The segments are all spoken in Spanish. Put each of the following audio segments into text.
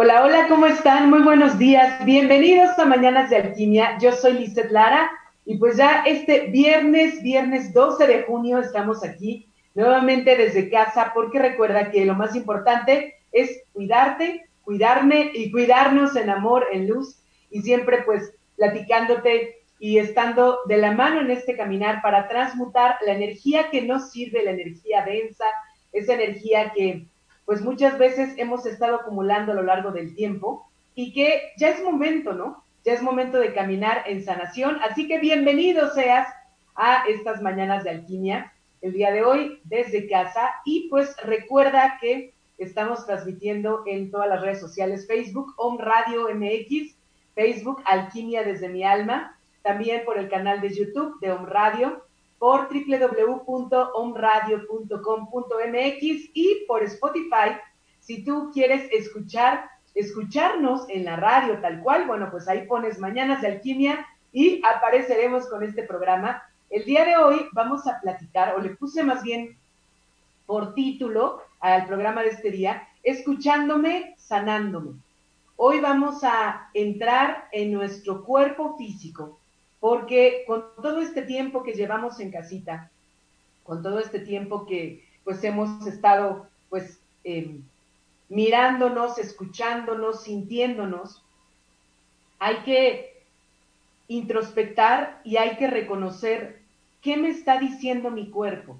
Hola, hola, ¿cómo están? Muy buenos días. Bienvenidos a Mañanas de Alquimia. Yo soy Lizeth Lara y pues ya este viernes, viernes 12 de junio, estamos aquí nuevamente desde casa porque recuerda que lo más importante es cuidarte, cuidarme y cuidarnos en amor, en luz y siempre pues platicándote y estando de la mano en este caminar para transmutar la energía que nos sirve, la energía densa, esa energía que pues muchas veces hemos estado acumulando a lo largo del tiempo y que ya es momento, ¿no? Ya es momento de caminar en sanación. Así que bienvenido seas a estas mañanas de alquimia el día de hoy desde casa y pues recuerda que estamos transmitiendo en todas las redes sociales, Facebook, Om Radio MX, Facebook Alquimia desde mi alma, también por el canal de YouTube de Om Radio, por www.omradio.com.mx y por Spotify. Si tú quieres escuchar, escucharnos en la radio tal cual, bueno, pues ahí pones Mañanas de Alquimia y apareceremos con este programa. El día de hoy vamos a platicar, o le puse más bien por título al programa de este día, Escuchándome, sanándome. Hoy vamos a entrar en nuestro cuerpo físico, porque con todo este tiempo que llevamos en casita, con todo este tiempo que pues hemos estado pues em, mirándonos, escuchándonos, sintiéndonos, hay que introspectar y hay que reconocer qué me está diciendo mi cuerpo.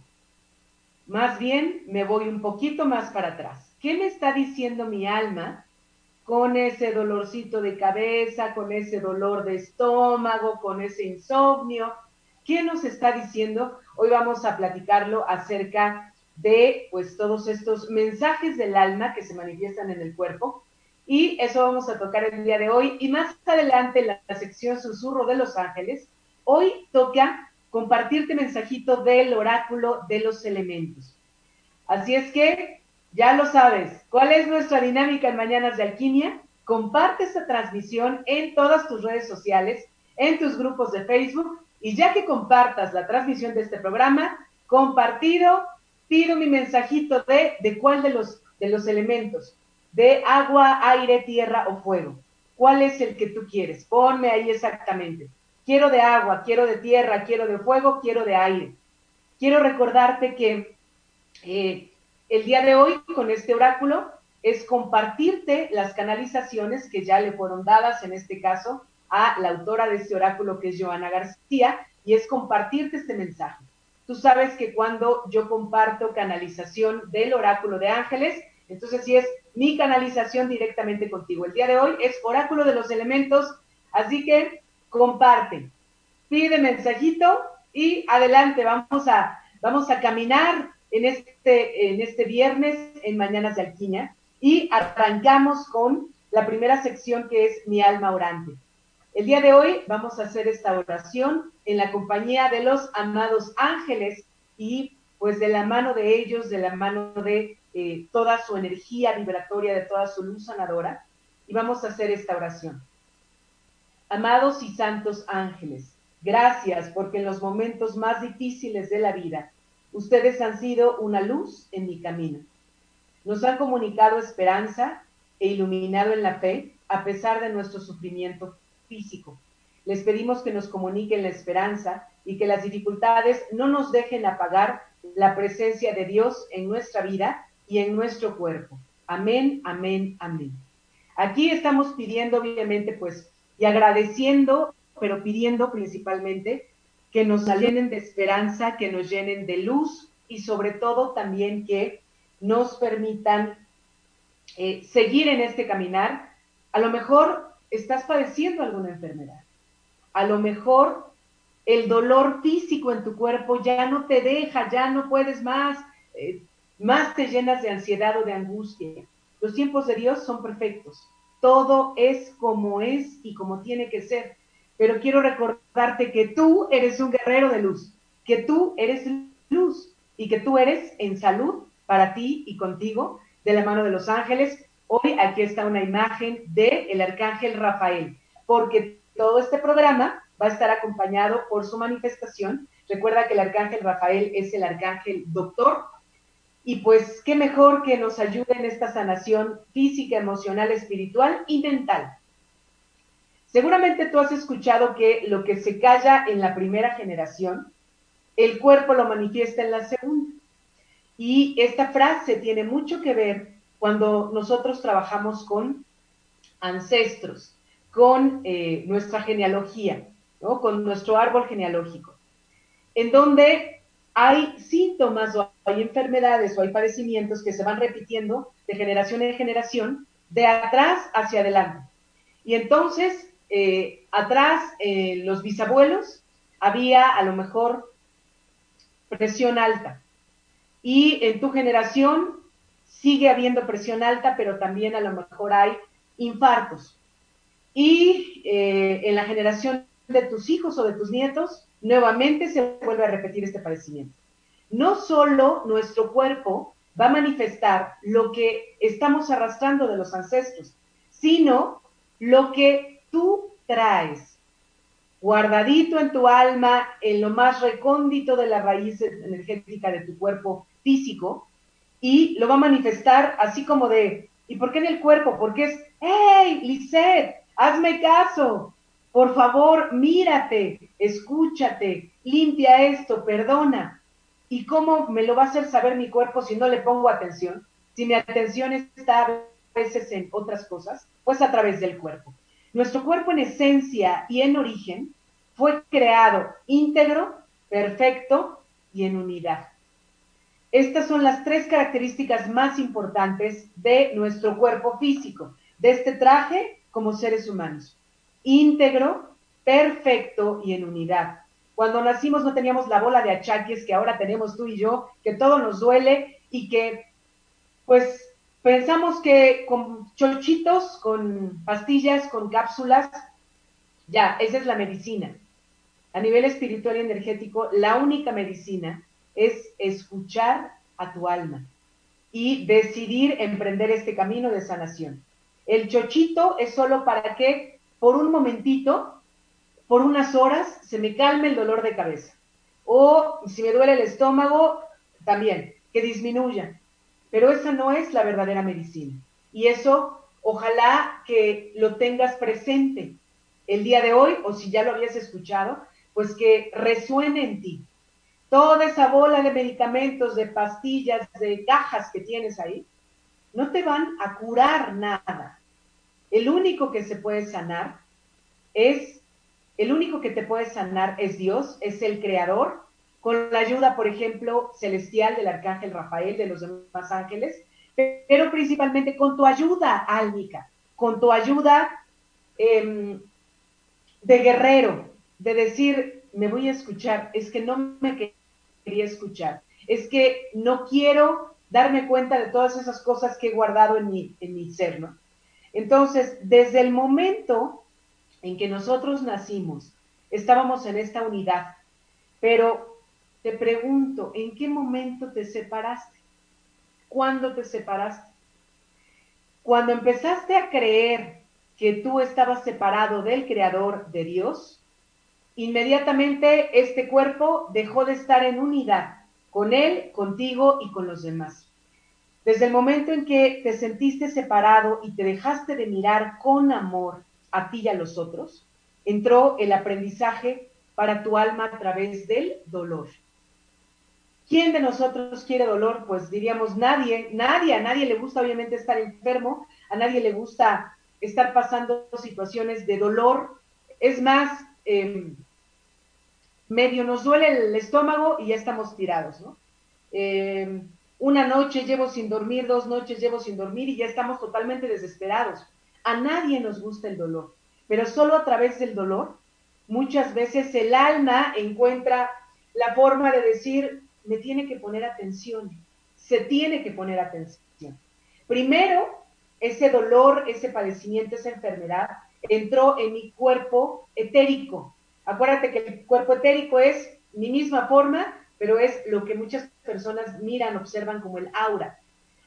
Más bien me voy un poquito más para atrás. ¿Qué me está diciendo mi alma con ese dolorcito de cabeza, con ese dolor de estómago, con ese insomnio. ¿Qué nos está diciendo? Hoy vamos a platicarlo acerca de pues todos estos mensajes del alma que se manifiestan en el cuerpo y eso vamos a tocar el día de hoy y más adelante en la sección Susurro de los Ángeles, hoy toca compartirte mensajito del oráculo de los elementos. Así es que ya lo sabes. ¿Cuál es nuestra dinámica en Mañanas de Alquimia? Comparte esta transmisión en todas tus redes sociales, en tus grupos de Facebook y ya que compartas la transmisión de este programa, compartido, pido mi mensajito de, de cuál de los, de los elementos, de agua, aire, tierra o fuego. ¿Cuál es el que tú quieres? Ponme ahí exactamente. Quiero de agua, quiero de tierra, quiero de fuego, quiero de aire. Quiero recordarte que eh, el día de hoy con este oráculo es compartirte las canalizaciones que ya le fueron dadas, en este caso, a la autora de este oráculo, que es Joana García, y es compartirte este mensaje. Tú sabes que cuando yo comparto canalización del oráculo de ángeles, entonces sí es mi canalización directamente contigo. El día de hoy es oráculo de los elementos, así que comparte, pide mensajito y adelante, vamos a, vamos a caminar en este, en este viernes en Mañanas de Alquimia y arrancamos con la primera sección que es Mi alma orante. El día de hoy vamos a hacer esta oración en la compañía de los amados ángeles y pues de la mano de ellos, de la mano de eh, toda su energía vibratoria, de toda su luz sanadora, y vamos a hacer esta oración. Amados y santos ángeles, gracias porque en los momentos más difíciles de la vida, Ustedes han sido una luz en mi camino. Nos han comunicado esperanza e iluminado en la fe a pesar de nuestro sufrimiento físico. Les pedimos que nos comuniquen la esperanza y que las dificultades no nos dejen apagar la presencia de Dios en nuestra vida y en nuestro cuerpo. Amén, amén, amén. Aquí estamos pidiendo, obviamente, pues, y agradeciendo, pero pidiendo principalmente que nos llenen de esperanza, que nos llenen de luz y sobre todo también que nos permitan eh, seguir en este caminar. A lo mejor estás padeciendo alguna enfermedad. A lo mejor el dolor físico en tu cuerpo ya no te deja, ya no puedes más, eh, más te llenas de ansiedad o de angustia. Los tiempos de Dios son perfectos todo es como es y como tiene que ser. Pero quiero recordarte que tú eres un guerrero de luz, que tú eres luz y que tú eres en salud para ti y contigo de la mano de los ángeles. Hoy aquí está una imagen del el arcángel Rafael, porque todo este programa va a estar acompañado por su manifestación. Recuerda que el arcángel Rafael es el arcángel doctor y pues qué mejor que nos ayude en esta sanación física, emocional, espiritual y mental. Seguramente tú has escuchado que lo que se calla en la primera generación, el cuerpo lo manifiesta en la segunda. Y esta frase tiene mucho que ver cuando nosotros trabajamos con ancestros, con eh, nuestra genealogía, con nuestro árbol genealógico, en donde hay síntomas o hay enfermedades o hay padecimientos que se van repitiendo de generación en generación, de atrás hacia adelante. Y entonces, eh, atrás, eh, los bisabuelos, había a lo mejor presión alta. Y en tu generación sigue habiendo presión alta, pero también a lo mejor hay infartos. Y eh, en la generación de tus hijos o de tus nietos, nuevamente se vuelve a repetir este padecimiento. No solo nuestro cuerpo va a manifestar lo que estamos arrastrando de los ancestros, sino lo que tú traes guardadito en tu alma, en lo más recóndito de la raíz energética de tu cuerpo físico, y lo va a manifestar así como de, ¿y por qué en el cuerpo? Porque es, hey, Lisette, hazme caso, por favor, mírate, escúchate, limpia esto, perdona. ¿Y cómo me lo va a hacer saber mi cuerpo si no le pongo atención? Si mi atención está a veces en otras cosas, pues a través del cuerpo. Nuestro cuerpo en esencia y en origen fue creado íntegro, perfecto y en unidad. Estas son las tres características más importantes de nuestro cuerpo físico, de este traje como seres humanos íntegro, perfecto y en unidad. Cuando nacimos no teníamos la bola de achaques que ahora tenemos tú y yo, que todo nos duele y que pues pensamos que con chochitos, con pastillas, con cápsulas, ya, esa es la medicina. A nivel espiritual y energético, la única medicina es escuchar a tu alma y decidir emprender este camino de sanación. El chochito es solo para que por un momentito, por unas horas, se me calme el dolor de cabeza. O si me duele el estómago, también, que disminuya. Pero esa no es la verdadera medicina. Y eso, ojalá que lo tengas presente el día de hoy, o si ya lo habías escuchado, pues que resuene en ti. Toda esa bola de medicamentos, de pastillas, de cajas que tienes ahí, no te van a curar nada el único que se puede sanar es, el único que te puede sanar es Dios, es el creador, con la ayuda, por ejemplo, celestial del arcángel Rafael, de los demás ángeles, pero principalmente con tu ayuda álmica, con tu ayuda em, de guerrero, de decir, me voy a escuchar, es que no me quería escuchar, es que no quiero darme cuenta de todas esas cosas que he guardado en mi, en mi ser, ¿no? Entonces, desde el momento en que nosotros nacimos, estábamos en esta unidad, pero te pregunto, ¿en qué momento te separaste? ¿Cuándo te separaste? Cuando empezaste a creer que tú estabas separado del Creador de Dios, inmediatamente este cuerpo dejó de estar en unidad con Él, contigo y con los demás. Desde el momento en que te sentiste separado y te dejaste de mirar con amor a ti y a los otros, entró el aprendizaje para tu alma a través del dolor. ¿Quién de nosotros quiere dolor? Pues diríamos nadie, nadie, a nadie le gusta obviamente estar enfermo, a nadie le gusta estar pasando situaciones de dolor. Es más, em, medio nos duele el estómago y ya estamos tirados, ¿no? Em, una noche llevo sin dormir, dos noches llevo sin dormir y ya estamos totalmente desesperados. A nadie nos gusta el dolor, pero solo a través del dolor muchas veces el alma encuentra la forma de decir, me tiene que poner atención, se tiene que poner atención. Primero, ese dolor, ese padecimiento, esa enfermedad, entró en mi cuerpo etérico. Acuérdate que el cuerpo etérico es mi misma forma, pero es lo que muchas personas miran, observan como el aura.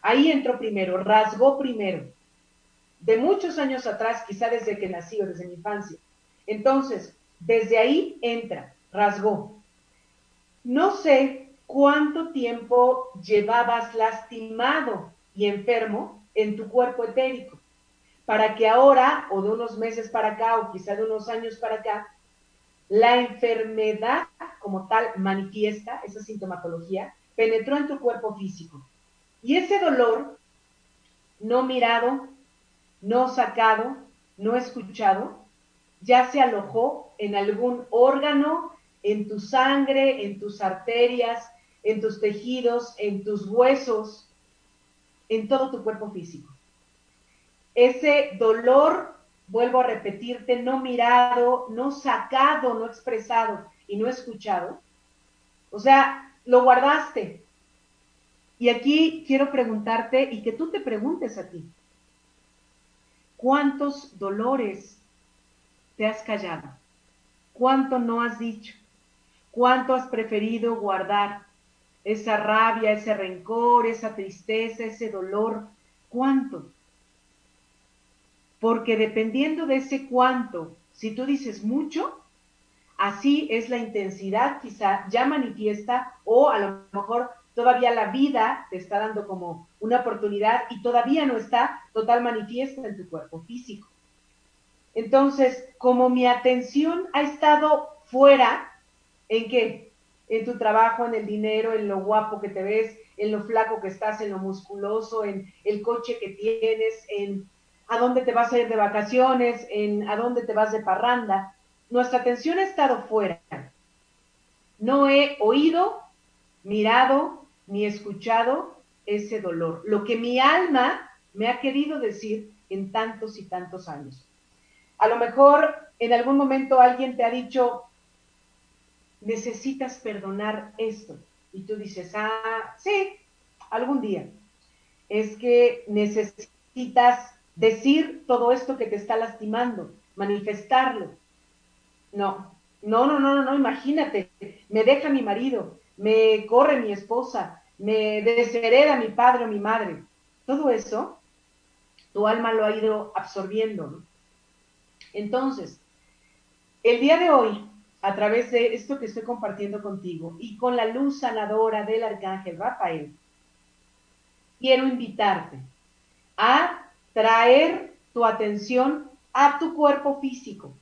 Ahí entró primero, rasgó primero. De muchos años atrás, quizá desde que nací desde mi infancia. Entonces, desde ahí entra, rasgó. No sé cuánto tiempo llevabas lastimado y enfermo en tu cuerpo etérico, para que ahora, o de unos meses para acá, o quizá de unos años para acá, la enfermedad como tal manifiesta, esa sintomatología, penetró en tu cuerpo físico. Y ese dolor, no mirado, no sacado, no escuchado, ya se alojó en algún órgano, en tu sangre, en tus arterias, en tus tejidos, en tus huesos, en todo tu cuerpo físico. Ese dolor, vuelvo a repetirte, no mirado, no sacado, no expresado y no escuchado. O sea, lo guardaste. Y aquí quiero preguntarte y que tú te preguntes a ti, ¿cuántos dolores te has callado? ¿Cuánto no has dicho? ¿Cuánto has preferido guardar? Esa rabia, ese rencor, esa tristeza, ese dolor. ¿Cuánto? Porque dependiendo de ese cuánto, si tú dices mucho, así es la intensidad quizá ya manifiesta o a lo mejor todavía la vida te está dando como una oportunidad y todavía no está total manifiesta en tu cuerpo físico. Entonces, como mi atención ha estado fuera, ¿en qué? En tu trabajo, en el dinero, en lo guapo que te ves, en lo flaco que estás, en lo musculoso, en el coche que tienes, en a dónde te vas a ir de vacaciones, en a dónde te vas de parranda. Nuestra atención ha estado fuera. No he oído, mirado, ni escuchado ese dolor, lo que mi alma me ha querido decir en tantos y tantos años. A lo mejor en algún momento alguien te ha dicho, necesitas perdonar esto. Y tú dices, ah, sí, algún día. Es que necesitas decir todo esto que te está lastimando, manifestarlo. No, no, no, no, no, imagínate, me deja mi marido, me corre mi esposa, me deshereda mi padre o mi madre. Todo eso, tu alma lo ha ido absorbiendo. Entonces, el día de hoy a través de esto que estoy compartiendo contigo y con la luz sanadora del arcángel Rafael, quiero invitarte a traer tu atención a tu cuerpo físico.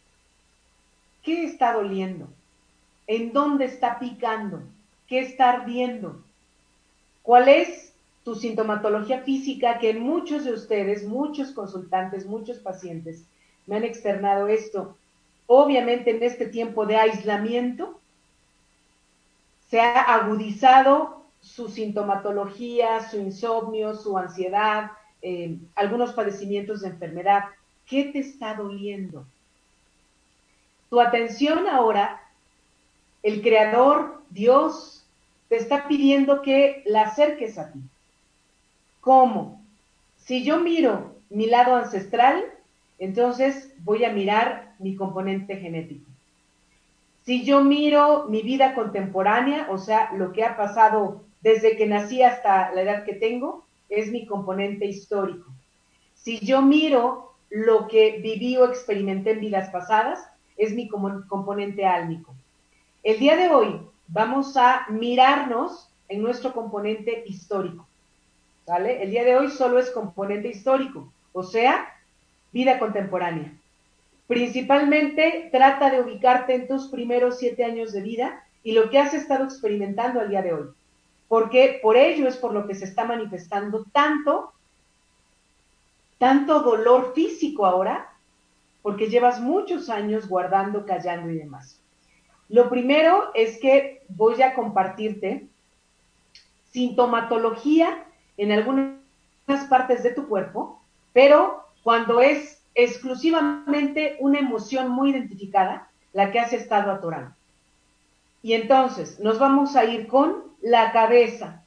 ¿Qué está doliendo? ¿En dónde está picando? ¿Qué está ardiendo? ¿Cuál es tu sintomatología física que muchos de ustedes, muchos consultantes, muchos pacientes me han externado esto? Obviamente en este tiempo de aislamiento se ha agudizado su sintomatología, su insomnio, su ansiedad, eh, algunos padecimientos de enfermedad. ¿Qué te está doliendo? Tu atención ahora, el Creador, Dios, te está pidiendo que la acerques a ti. ¿Cómo? Si yo miro mi lado ancestral, entonces voy a mirar mi componente genético. Si yo miro mi vida contemporánea, o sea, lo que ha pasado desde que nací hasta la edad que tengo, es mi componente histórico. Si yo miro lo que viví o experimenté en vidas pasadas, es mi componente álmico. El día de hoy vamos a mirarnos en nuestro componente histórico. ¿Vale? El día de hoy solo es componente histórico, o sea, vida contemporánea. Principalmente trata de ubicarte en tus primeros siete años de vida y lo que has estado experimentando al día de hoy. Porque por ello es por lo que se está manifestando tanto, tanto dolor físico ahora, porque llevas muchos años guardando, callando y demás. Lo primero es que voy a compartirte sintomatología en algunas partes de tu cuerpo, pero cuando es exclusivamente una emoción muy identificada la que has estado atorando. Y entonces nos vamos a ir con la cabeza.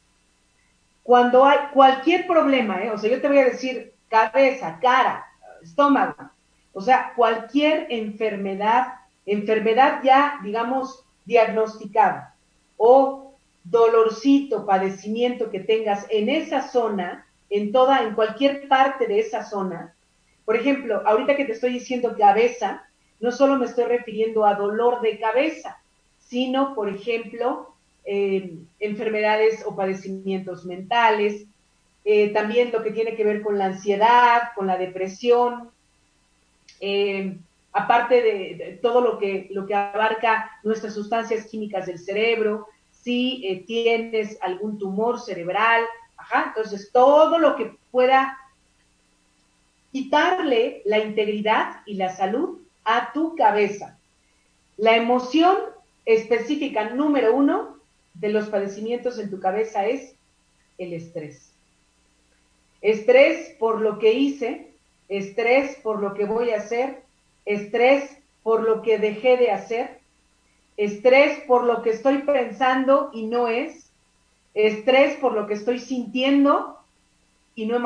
Cuando hay cualquier problema, ¿eh? o sea, yo te voy a decir cabeza, cara, estómago. O sea, cualquier enfermedad, enfermedad ya, digamos, diagnosticada o dolorcito, padecimiento que tengas en esa zona, en toda, en cualquier parte de esa zona. Por ejemplo, ahorita que te estoy diciendo cabeza, no solo me estoy refiriendo a dolor de cabeza, sino, por ejemplo, eh, enfermedades o padecimientos mentales, eh, también lo que tiene que ver con la ansiedad, con la depresión, eh, aparte de, todo lo que, lo que abarca nuestras sustancias químicas del cerebro, si tienes algún tumor cerebral, entonces todo lo que pueda quitarle la integridad y la salud a tu cabeza. La emoción específica número uno de los padecimientos en tu cabeza es el estrés. Estrés por lo que hice, estrés por lo que voy a hacer, estrés por lo que dejé de hacer, estrés por lo que estoy pensando y no es, estrés por lo que estoy sintiendo y no he,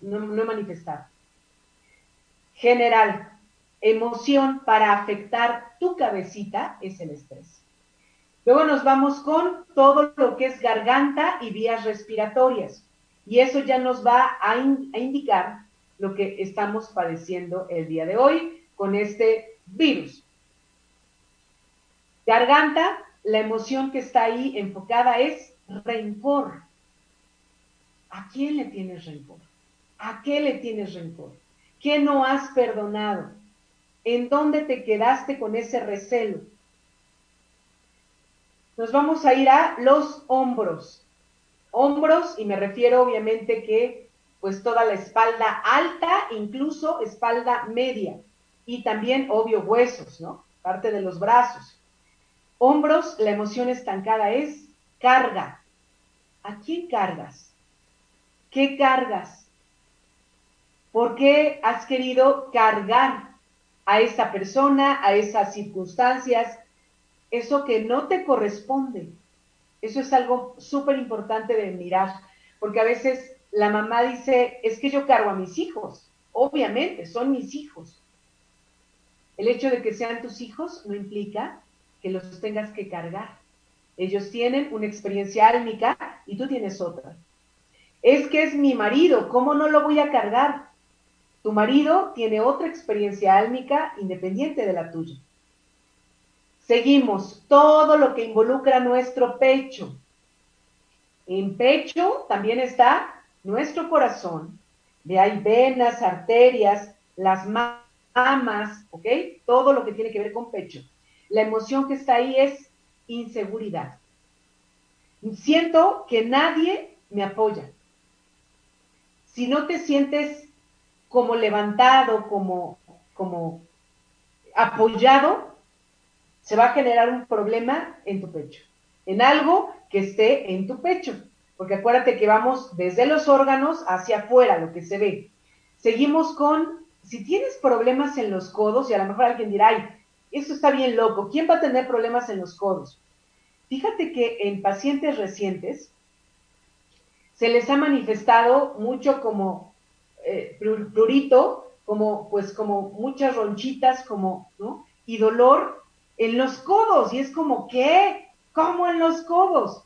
no he manifestado. General, emoción para afectar tu cabecita es el estrés. Luego nos vamos con todo lo que es garganta y vías respiratorias. Y eso ya nos va a, indicar lo que estamos padeciendo el día de hoy con este virus. Garganta, la emoción que está ahí enfocada es rencor. ¿A quién le tienes rencor? ¿A qué le tienes rencor? ¿Qué no has perdonado? ¿En dónde te quedaste con ese recelo? Nos vamos a ir a los hombros. Hombros, y me refiero obviamente que pues toda la espalda alta, incluso espalda media, y también, obvio, huesos, ¿no? Parte de los brazos. Hombros, la emoción estancada es carga. ¿A quién cargas? ¿Qué cargas? ¿Por qué has querido cargar a esa persona, a esas circunstancias, eso que no te corresponde. Eso es algo súper importante de mirar, porque a veces la mamá dice, es que yo cargo a mis hijos. Obviamente, son mis hijos. El hecho de que sean tus hijos no implica que los tengas que cargar. Ellos tienen una experiencia álmica y tú tienes otra. Es que es mi marido, ¿cómo no lo voy a cargar? Tu marido tiene otra experiencia álmica independiente de la tuya. Seguimos todo lo que involucra nuestro pecho. En pecho también está nuestro corazón. De ahí venas, arterias, las mamas, ¿ok? Todo lo que tiene que ver con pecho. La emoción que está ahí es inseguridad. Siento que nadie me apoya. Si no te sientes como levantado, como, como apoyado, se va a generar un problema en tu pecho, en algo que esté en tu pecho. Porque acuérdate que vamos desde los órganos hacia afuera, lo que se ve. Seguimos con, si tienes problemas en los codos, y a lo mejor alguien dirá, ay, eso está bien loco, ¿quién va a tener problemas en los codos? Fíjate que en pacientes recientes se les ha manifestado mucho como eh, como, pues, como muchas ronchitas, como, ¿no? Y dolor en los codos. Y es como, ¿qué? ¿Cómo en los codos?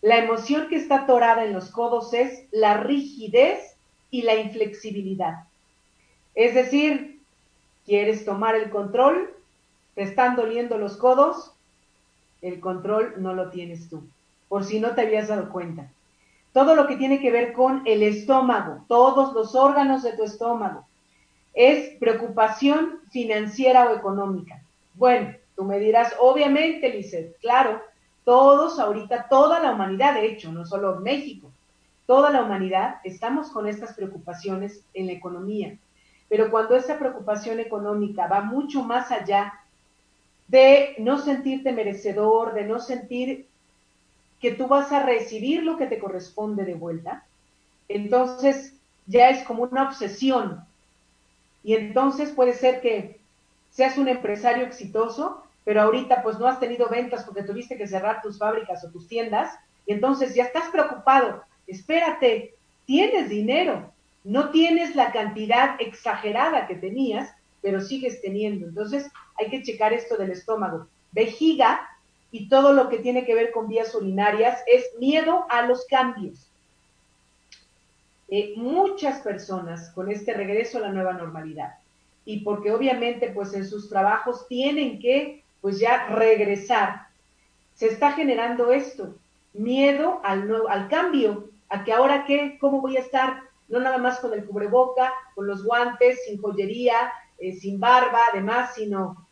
La emoción que está atorada en los codos es la rigidez y la inflexibilidad. Es decir, quieres tomar el control, te están doliendo los codos, el control no lo tienes tú, por si no te habías dado cuenta todo lo que tiene que ver con el estómago, todos los órganos de tu estómago. Es preocupación financiera o económica. Bueno, tú me dirás, obviamente, Lizeth, claro, todos ahorita, toda la humanidad, de hecho, no solo México, toda la humanidad estamos con estas preocupaciones en la economía. Pero cuando esa preocupación económica va mucho más allá de no sentirte merecedor, de no sentir que tú vas a recibir lo que te corresponde de vuelta, entonces ya es como una obsesión. Y entonces puede ser que seas un empresario exitoso, pero ahorita pues no has tenido ventas porque tuviste que cerrar tus fábricas o tus tiendas, y entonces ya estás preocupado. Espérate, tienes dinero, No tienes la cantidad exagerada que tenías, pero sigues teniendo. Entonces hay que checar esto del estómago. Vejiga y todo lo que tiene que ver con vías urinarias es miedo a los cambios. Eh, muchas personas con este regreso a la nueva normalidad y porque obviamente pues en sus trabajos tienen que pues ya regresar, se está generando esto, miedo al, nuevo, al cambio, a que ahora qué, cómo voy a estar, no nada más con el cubreboca, con los guantes, sin joyería, eh, sin barba, además, sino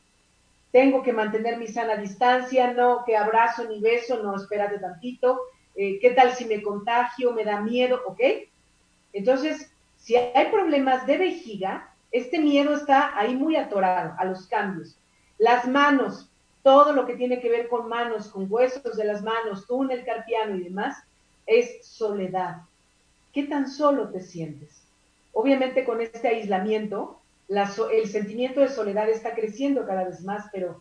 tengo que mantener mi sana distancia, no que abrazo ni beso, no, espérate tantito, eh, ¿qué tal si me contagio, me da miedo, ok? Entonces, si hay problemas de vejiga, este miedo está ahí muy atorado a los cambios. Las manos, todo lo que tiene que ver con manos, con huesos de las manos, túnel carpiano y demás, es soledad. ¿Qué tan solo te sientes? Obviamente con este aislamiento, el sentimiento de soledad está creciendo cada vez más, pero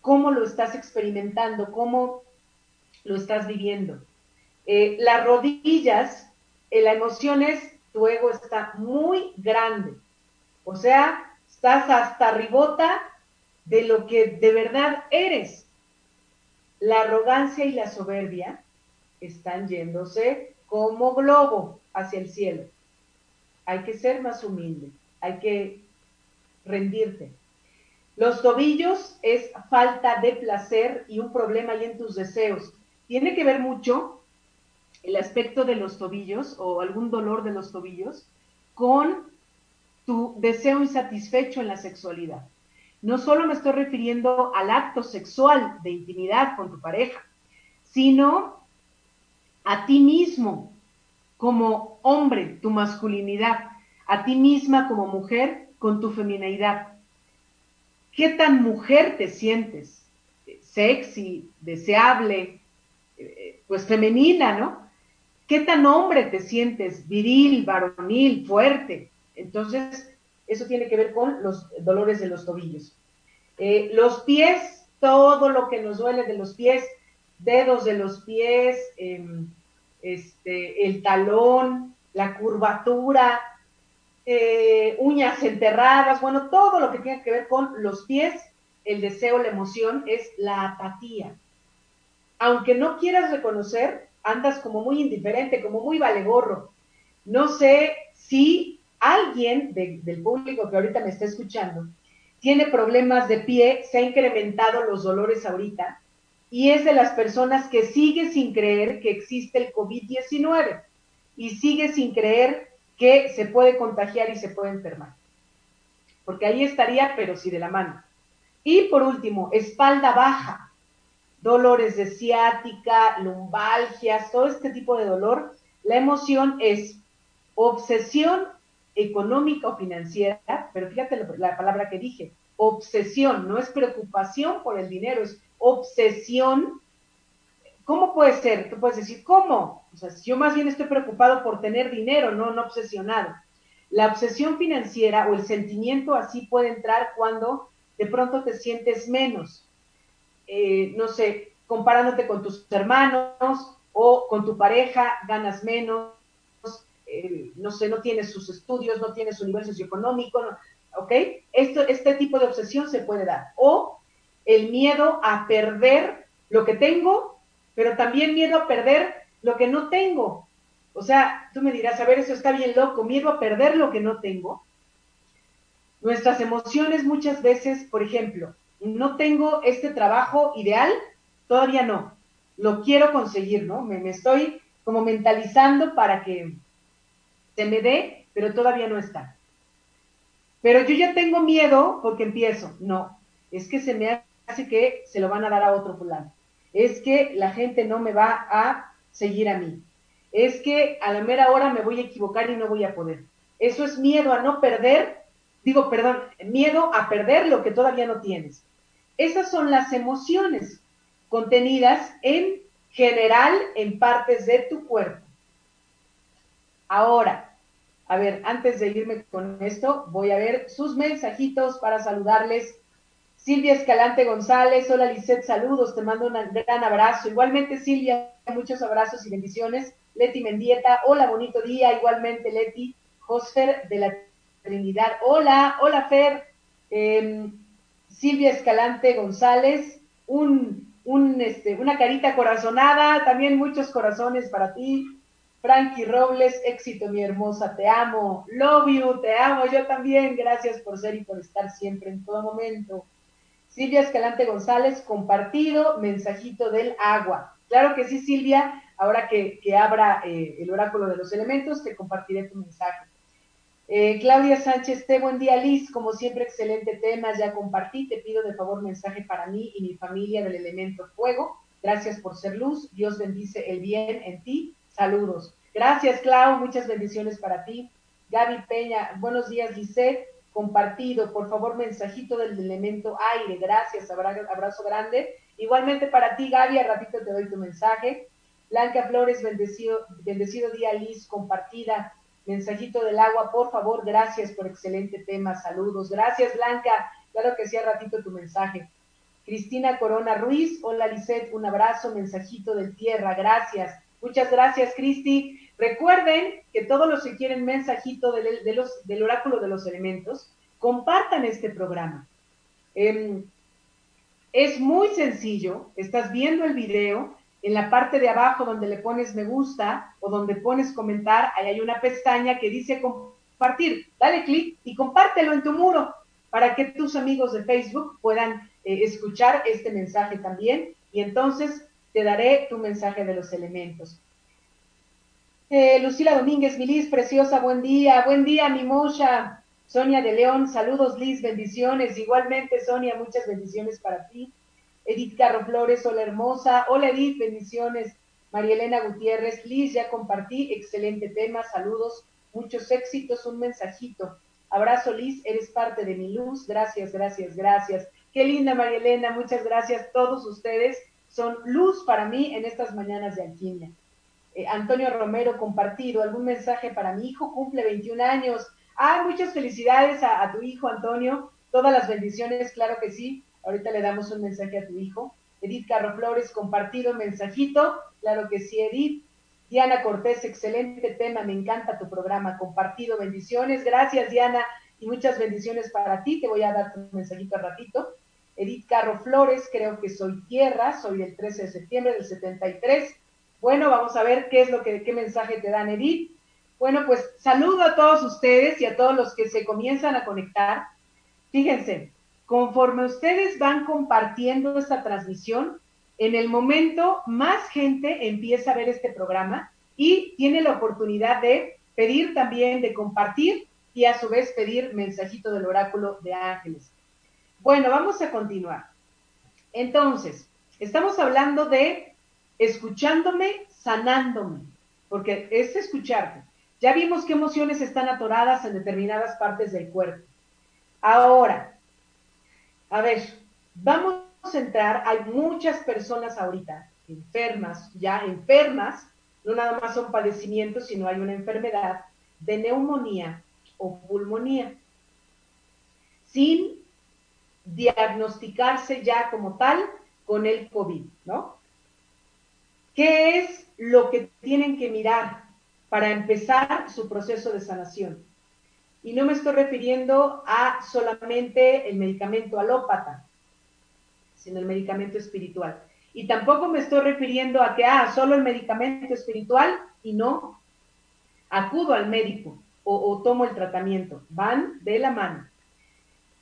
¿cómo lo estás experimentando? ¿Cómo lo estás viviendo? Eh, las rodillas, eh, la emoción es, tu ego está muy grande. O sea, estás hasta ribota de lo que de verdad eres. La arrogancia y la soberbia están yéndose como globo hacia el cielo. Hay que ser más humilde, hay que rendirte. Los tobillos es falta de placer y un problema ahí en tus deseos. Tiene que ver mucho el aspecto de los tobillos o algún dolor de los tobillos con tu deseo insatisfecho en la sexualidad. No solo me estoy refiriendo al acto sexual de intimidad con tu pareja, sino a ti mismo como hombre, tu masculinidad, a ti misma como mujer, con tu feminidad. ¿Qué tan mujer te sientes? Sexy, deseable, eh, pues femenina, ¿no? ¿Qué tan hombre te sientes? Viril, varonil, fuerte. Entonces, eso tiene que ver con los dolores de los tobillos. Eh, los pies, todo lo que nos duele de los pies, dedos de los pies, em, este, el talón, la curvatura, eh, uñas enterradas, bueno, todo lo que tiene que ver con los pies, el deseo, la emoción, es la apatía. Aunque no quieras reconocer, andas como muy indiferente, como muy valegorro. No sé si alguien del público que ahorita me está escuchando tiene problemas de pie, se ha incrementado los dolores ahorita y es de las personas que sigue sin creer que existe el COVID-19 y sigue sin creer que se puede contagiar y se puede enfermar. Porque ahí estaría, pero sí de la mano. Y por último, espalda baja, dolores de ciática, lumbalgias, todo este tipo de dolor. La emoción es obsesión económica o financiera, pero fíjate la palabra que dije, obsesión, no es preocupación por el dinero, es obsesión ¿Cómo puede ser? Tú puedes decir, ¿cómo? O sea, yo más bien estoy preocupado por tener dinero, no, no obsesionado. La obsesión financiera o el sentimiento así puede entrar cuando de pronto te sientes menos. Eh, no sé, comparándote con tus hermanos o con tu pareja, ganas menos, eh, no sé, no tienes sus estudios, no tienes su nivel socioeconómico, ¿ok? Esto, este tipo de obsesión se puede dar. O el miedo a perder lo que tengo pero también miedo a perder lo que no tengo. O sea, tú me dirás, a ver, eso está bien loco, miedo a perder lo que no tengo. Nuestras emociones muchas veces, por ejemplo, no tengo este trabajo ideal, todavía no, lo quiero conseguir, ¿no? Me, me estoy como mentalizando para que se me dé, pero todavía no está. Pero yo ya tengo miedo porque empiezo. No, es que se me hace que se lo van a dar a otro fulano es que la gente no me va a seguir a mí, es que a la mera hora me voy a equivocar y no voy a poder. Eso es miedo a no perder, digo, perdón, miedo a perder lo que todavía no tienes. Esas son las emociones contenidas en general en partes de tu cuerpo. Ahora, a ver, antes de irme con esto, voy a ver sus mensajitos para saludarles Silvia Escalante González, hola Lisette, saludos, te mando un gran abrazo. Igualmente Silvia, muchos abrazos y bendiciones. Leti Mendieta, hola, bonito día, igualmente Leti. Josfer de la Trinidad. Hola, hola Fer. Em, Silvia Escalante González, un, un, este, una carita corazonada, también muchos corazones para ti. Frankie Robles, éxito mi hermosa, te amo. Love you, te amo, yo también. Gracias por ser y por estar siempre en todo momento. Silvia Escalante González, compartido, mensajito del agua. Claro que sí, Silvia, ahora que, abra eh, el oráculo de los elementos, te compartiré tu mensaje. Eh, Claudia Sánchez, te buen día, Liz. Como siempre, excelente tema, ya compartí. Te pido de favor mensaje para mí y mi familia del elemento fuego. Gracias por ser luz. Dios bendice el bien en ti. Saludos. Gracias, Clau. Muchas bendiciones para ti. Gaby Peña, buenos días, Lisette compartido. Por favor, mensajito del elemento aire. Gracias, abrazo grande. Igualmente para ti, Gaby, a ratito te doy tu mensaje. Blanca Flores, bendecido, bendecido día, Liz, compartida. Mensajito del agua, por favor, gracias por excelente tema. Saludos. Gracias, Blanca. Claro que sí, a ratito tu mensaje. Cristina Corona Ruiz, hola Lisette, un abrazo, mensajito del tierra, gracias. Muchas gracias, Cristi. Recuerden que todos los que quieren mensajito de, los, del oráculo de los elementos, compartan este programa. Em, es muy sencillo, estás viendo el video, en la parte de abajo donde le pones me gusta o donde pones comentar, ahí hay una pestaña que dice compartir. Dale clic y compártelo en tu muro para que tus amigos de Facebook puedan eh, escuchar este mensaje también y entonces te daré tu mensaje de los elementos. Eh, Lucila Domínguez, Milis, preciosa, buen día, buen día, mi mocha. Sonia de León, saludos, Liz, bendiciones. Igualmente, Sonia, muchas bendiciones para ti. Edith Carro Flores, hola hermosa. Hola Edith, bendiciones. María Elena Gutiérrez, Liz, ya compartí, excelente tema, saludos, muchos éxitos, un mensajito. Abrazo Liz, eres parte de mi luz, gracias, gracias, gracias. Qué linda María Elena, muchas gracias. Todos ustedes son luz para mí en estas mañanas de alquimia. Eh, Antonio Romero compartido, algún mensaje para mi hijo, cumple 21 años. Ah, muchas felicidades a, tu hijo, Antonio. Todas las bendiciones, claro que sí. Ahorita le damos un mensaje a tu hijo. Edith Carro Flores, compartido mensajito. Claro que sí, Edith. Diana Cortés, excelente tema, me encanta tu programa, compartido, bendiciones. Gracias, Diana, y muchas bendiciones para ti. Te voy a dar tu mensajito a ratito. Edith Carro Flores, creo que soy tierra, soy del 13 de septiembre del 73 bueno, vamos a ver qué es lo que, qué mensaje te dan, Edith. Bueno, pues saludo a todos ustedes y a todos los que se comienzan a conectar. Fíjense, conforme ustedes van compartiendo esta transmisión, en el momento más gente empieza a ver este programa y tiene la oportunidad de pedir también, de compartir y a su vez pedir mensajito del oráculo de ángeles. Bueno, vamos a continuar. Entonces, estamos hablando de escuchándome, sanándome, porque es escucharte. Ya vimos qué emociones están atoradas en determinadas partes del cuerpo. Ahora, a ver, vamos a entrar, hay muchas personas ahorita enfermas, ya enfermas, no nada más son padecimientos, sino hay una enfermedad de neumonía o pulmonía, sin diagnosticarse ya como tal con el COVID, ¿no? ¿Qué es lo que tienen que mirar para empezar su proceso de sanación? Y no me estoy refiriendo a solamente el medicamento alópata, sino el medicamento espiritual. Y tampoco me estoy refiriendo a que, ah, solo el medicamento espiritual y no acudo al médico o, tomo el tratamiento. Van de la mano.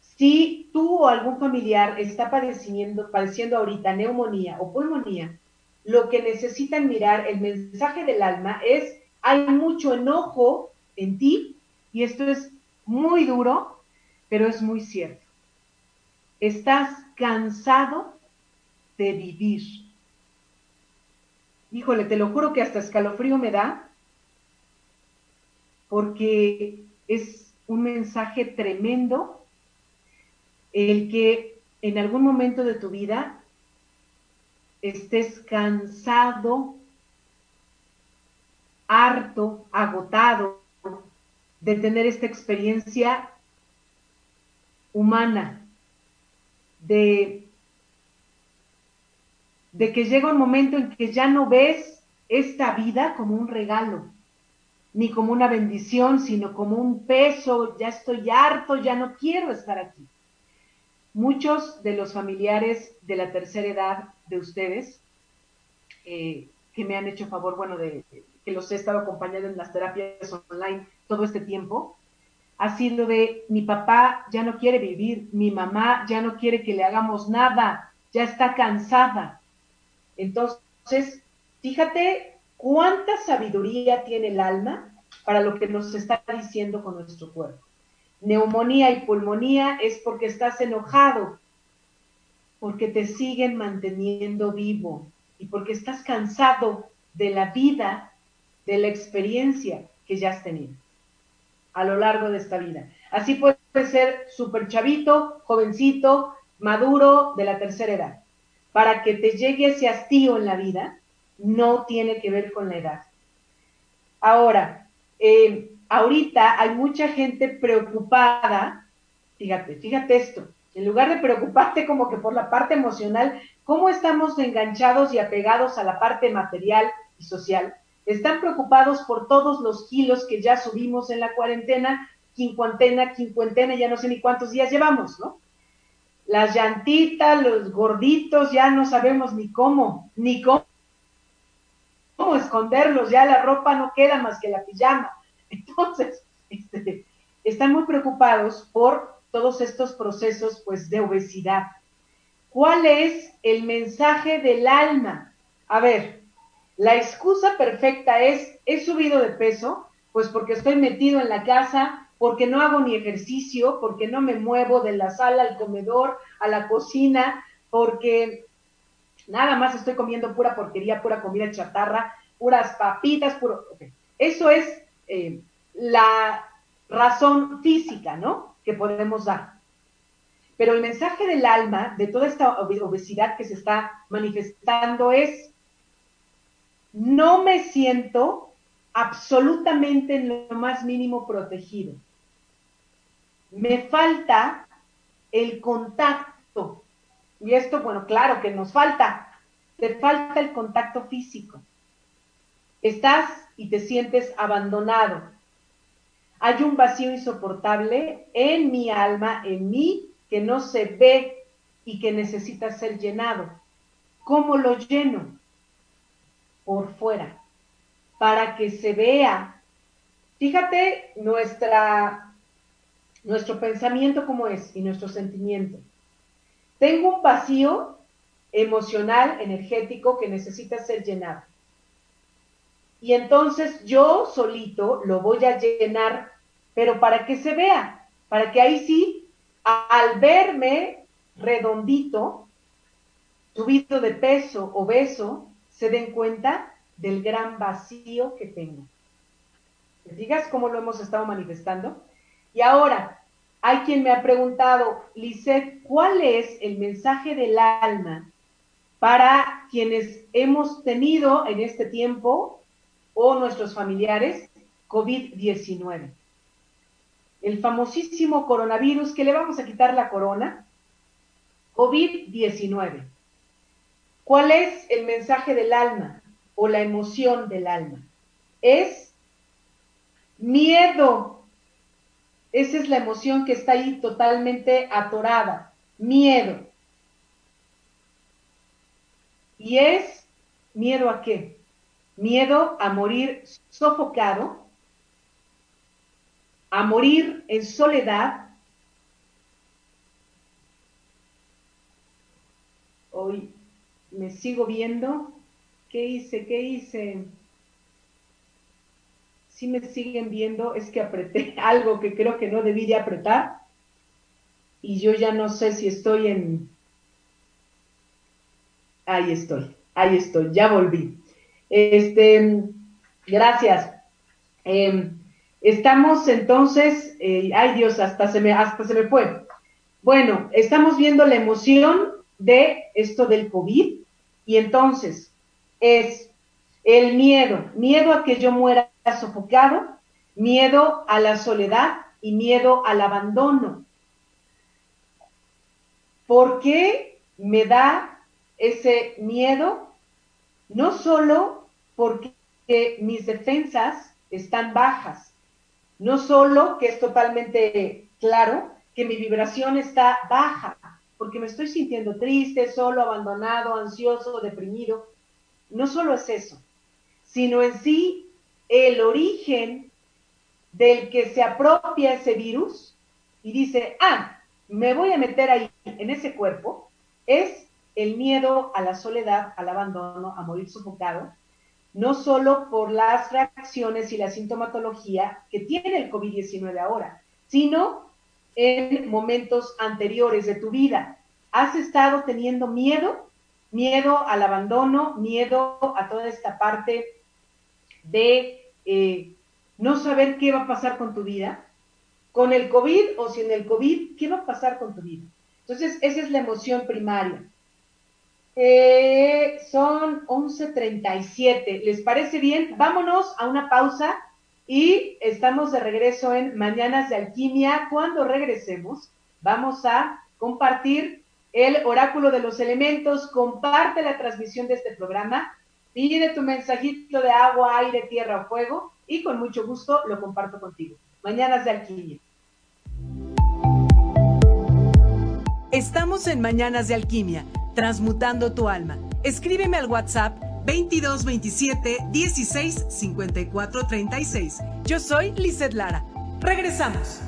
Si tú o algún familiar está padeciendo, padeciendo ahorita neumonía o pulmonía, lo que necesitan mirar, el mensaje del alma es, hay mucho enojo en ti, y esto es muy duro, pero es muy cierto. Estás cansado de vivir. Híjole, te lo juro que hasta escalofrío me da, porque es un mensaje tremendo el que en algún momento de tu vida estés cansado, harto, agotado de tener esta experiencia humana, de, de que llega un momento en que ya no ves esta vida como un regalo. ni como una bendición, sino como un peso, ya estoy harto, ya no quiero estar aquí. Muchos de los familiares de la tercera edad de ustedes, eh, que me han hecho favor, bueno, de, que los he estado acompañando en las terapias online todo este tiempo, ha sido de mi papá ya no quiere vivir, mi mamá ya no quiere que le hagamos nada, ya está cansada. Entonces, fíjate cuánta sabiduría tiene el alma para lo que nos está diciendo con nuestro cuerpo. Neumonía y pulmonía es porque estás enojado, porque te siguen manteniendo vivo y porque estás cansado de la vida, de la experiencia que ya has tenido a lo largo de esta vida. Así puede ser súper chavito, jovencito, maduro, de la tercera edad. Para que te llegue ese hastío en la vida, no tiene que ver con la edad. Ahora, eh, ahorita hay mucha gente preocupada, fíjate, fíjate esto, en lugar de preocuparte como que por la parte emocional, ¿cómo estamos enganchados y apegados a la parte material y social? Están preocupados por todos los kilos que ya subimos en la cuarentena, quincuantena, quincuentena, ya no sé ni cuántos días llevamos, ¿no? Las llantitas, los gorditos, ya no sabemos ni cómo, ni cómo, cómo esconderlos, ya la ropa no queda más que la pijama. Entonces, este, están muy preocupados por todos estos procesos, pues, de obesidad. ¿Cuál es el mensaje del alma? A ver, la excusa perfecta es, he subido de peso, pues porque estoy metido en la casa, porque no hago ni ejercicio, porque no me muevo de la sala al comedor, a la cocina, porque nada más estoy comiendo pura porquería, pura comida chatarra, puras papitas, puro... Eso es eh, la razón física, ¿no? Que podemos dar. Pero el mensaje del alma, de toda esta obesidad que se está manifestando, es no me siento absolutamente en lo más mínimo protegido. Me falta el contacto. Y esto, bueno, claro que nos falta. Te falta el contacto físico. Estás y te sientes abandonado. Hay un vacío insoportable en mi alma, en mí, que no se ve y que necesita ser llenado. ¿Cómo lo lleno? por fuera, para que se vea. Fíjate nuestra, nuestro pensamiento como es y nuestro sentimiento. Tengo un vacío emocional, energético que necesita ser llenado. Y entonces yo solito lo voy a llenar, pero para que se vea, para que ahí sí, al verme redondito, subido de peso, obeso, se den cuenta del gran vacío que tengo. ¿Te digas cómo lo hemos estado manifestando? Y ahora, hay quien me ha preguntado, Lisette, ¿cuál es el mensaje del alma para quienes hemos tenido en este tiempo o nuestros familiares COVID-19? El famosísimo coronavirus que le vamos a quitar la corona, COVID-19. ¿Cuál es el mensaje del alma o la emoción del alma? Es miedo. Esa es la emoción que está ahí totalmente atorada. Miedo. ¿Y es miedo a qué? Miedo a morir sofocado, a morir en soledad. Hoy me sigo viendo. ¿Qué hice? ¿Qué hice? Si me siguen viendo, es que apreté algo que creo que no debí de apretar. Y yo ya no sé si estoy en... Ahí estoy, ahí estoy, ya volví. Este, gracias. Em, estamos entonces, eh, ay Dios, hasta se me, hasta se me fue. Bueno, estamos viendo la emoción de esto del COVID y entonces es el miedo, miedo a que yo muera sofocado, miedo a la soledad y miedo al abandono. ¿Por qué me da ese miedo? No solo porque mis defensas están bajas. No solo que es totalmente claro que mi vibración está baja, porque me estoy sintiendo triste, solo, abandonado, ansioso, deprimido. No solo es eso, sino en sí el origen del que se apropia ese virus y dice, ah, me voy a meter ahí en ese cuerpo, es el miedo a la soledad, al abandono, a morir sofocado, no solo por las reacciones y la sintomatología que tiene el COVID-19 ahora, sino en momentos anteriores de tu vida. ¿Has estado teniendo miedo? Miedo al abandono, miedo a toda esta parte de eh, no saber qué va a pasar con tu vida. Con el COVID o sin el COVID, ¿qué va a pasar con tu vida? Entonces, esa es la emoción primaria. Eh, son 11.37. ¿Les parece bien? Vámonos a una pausa y estamos de regreso en Mañanas de Alquimia. Cuando regresemos, vamos a compartir el oráculo de los elementos. Comparte la transmisión de este programa. Pide tu mensajito de agua, aire, tierra o fuego y con mucho gusto lo comparto contigo. Mañanas de Alquimia. Estamos en Mañanas de Alquimia transmutando tu alma. Escríbeme al WhatsApp 2227 16 54 36. Yo soy Lizeth Lara. Regresamos.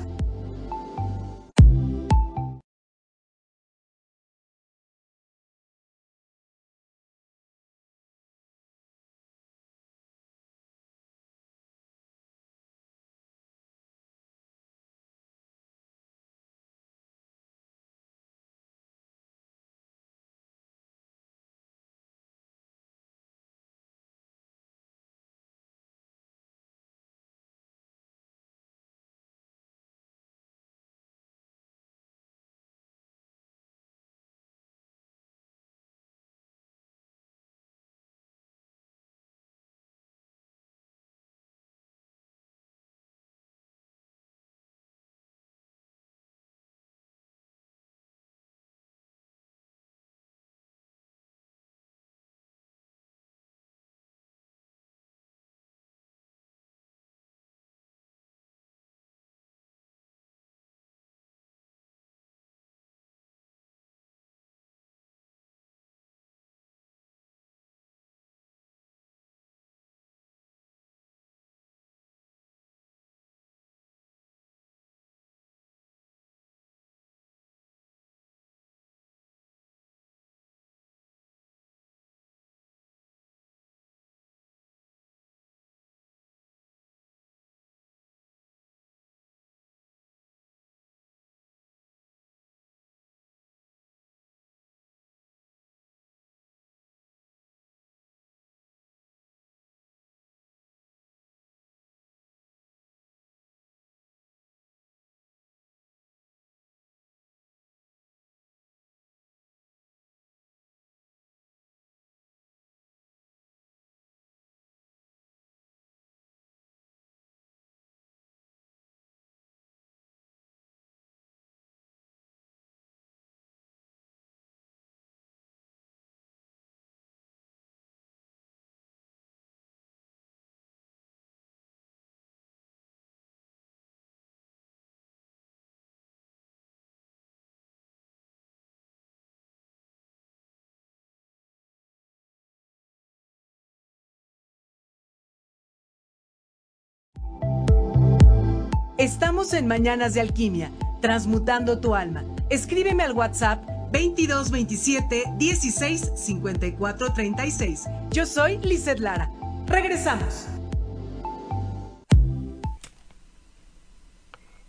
Estamos en Mañanas de Alquimia, transmutando tu alma. Escríbeme al WhatsApp 2227 16 54 36. Yo soy Lizeth Lara. Regresamos.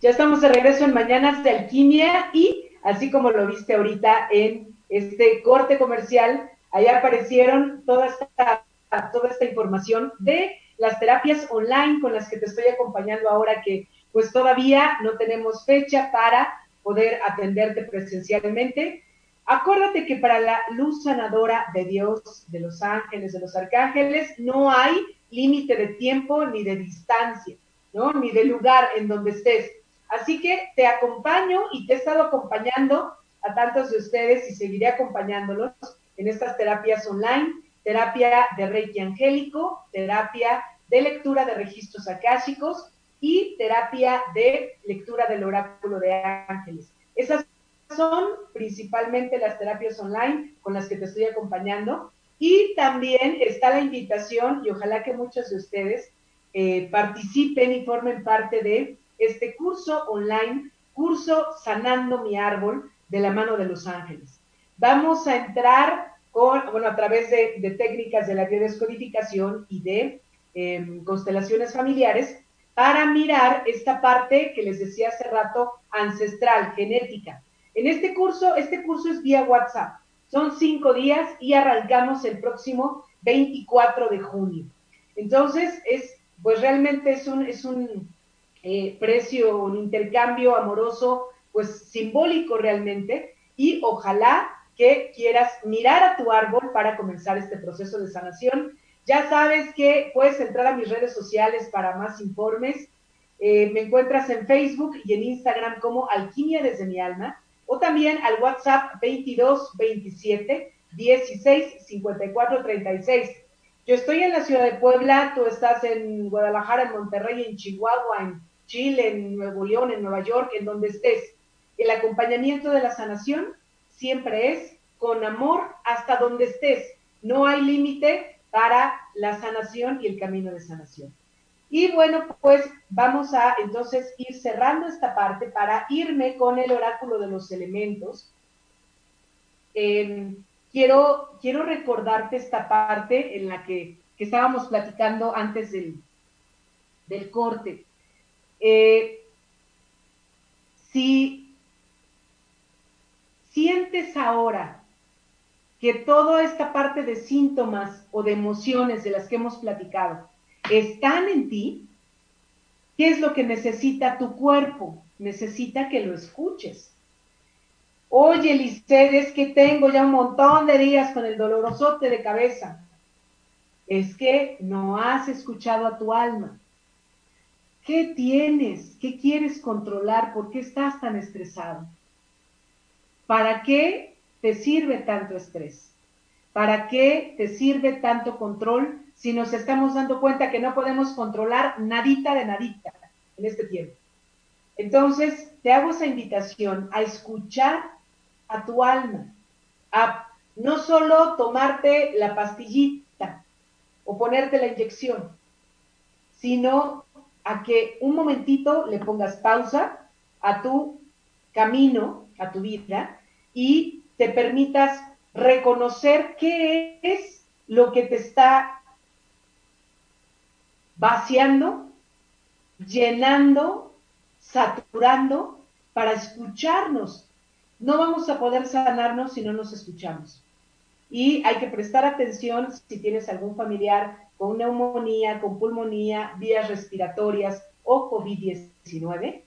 Ya estamos de regreso en Mañanas de Alquimia y así como lo viste ahorita en este corte comercial, ahí aparecieron toda esta, toda esta información de las terapias online con las que te estoy acompañando ahora que pues todavía no tenemos fecha para poder atenderte presencialmente. Acuérdate que para la luz sanadora de Dios, de los ángeles, de los arcángeles, no hay límite de tiempo ni de distancia, ¿no? Ni de lugar en donde estés. Así que te acompaño y te he estado acompañando a tantos de ustedes y seguiré acompañándolos en estas terapias online, terapia de Reiki angélico, terapia de lectura de registros akáshicos y terapia de lectura del oráculo de ángeles. Esas son principalmente las terapias online con las que te estoy acompañando. Y también está la invitación, y ojalá que muchos de ustedes eh, participen y formen parte de este curso online, curso Sanando mi Árbol de la mano de los ángeles. Vamos a entrar con, bueno, a través de, técnicas de la biodescodificación y de em, constelaciones familiares para mirar esta parte que les decía hace rato, ancestral, genética. En este curso, este curso es vía WhatsApp. Son cinco días y arrancamos el próximo 24 de junio. Entonces, es, pues realmente es un, es un eh, precio, un intercambio amoroso, pues simbólico realmente, y ojalá que quieras mirar a tu árbol para comenzar este proceso de sanación. Ya sabes que puedes entrar a mis redes sociales para más informes. Eh, me encuentras en Facebook y en Instagram como Alquimia desde mi alma o también al WhatsApp 22 27 16 54 36. Yo estoy en la ciudad de Puebla, tú estás en Guadalajara, en Monterrey, en Chihuahua, en Chile, en Nuevo León, en Nueva York, en donde estés. El acompañamiento de la sanación siempre es con amor hasta donde estés. No hay límite para la sanación y el camino de sanación. Y bueno, pues vamos a entonces ir cerrando esta parte para irme con el oráculo de los elementos. Em, quiero, quiero recordarte esta parte en la que, estábamos platicando antes del, del corte. Eh, si sientes ahora que toda esta parte de síntomas o de emociones de las que hemos platicado están en ti, ¿qué es lo que necesita tu cuerpo? Necesita que lo escuches. Oye, Lisset, es que tengo ya un montón de días con el dolorosote de cabeza. Es que no has escuchado a tu alma. ¿Qué tienes? ¿Qué quieres controlar? ¿Por qué estás tan estresado? ¿Para qué te sirve tanto estrés? ¿Para qué te sirve tanto control si nos estamos dando cuenta que no podemos controlar nadita de nadita en este tiempo. Entonces, te hago esa invitación a escuchar a tu alma, a no solo tomarte la pastillita o ponerte la inyección, sino a que un momentito le pongas pausa a tu camino, a tu vida, y te permitas reconocer qué es lo que te está vaciando, llenando, saturando para escucharnos. No vamos a poder sanarnos si no nos escuchamos. Y hay que prestar atención si tienes algún familiar con neumonía, con pulmonía, vías respiratorias o COVID-19,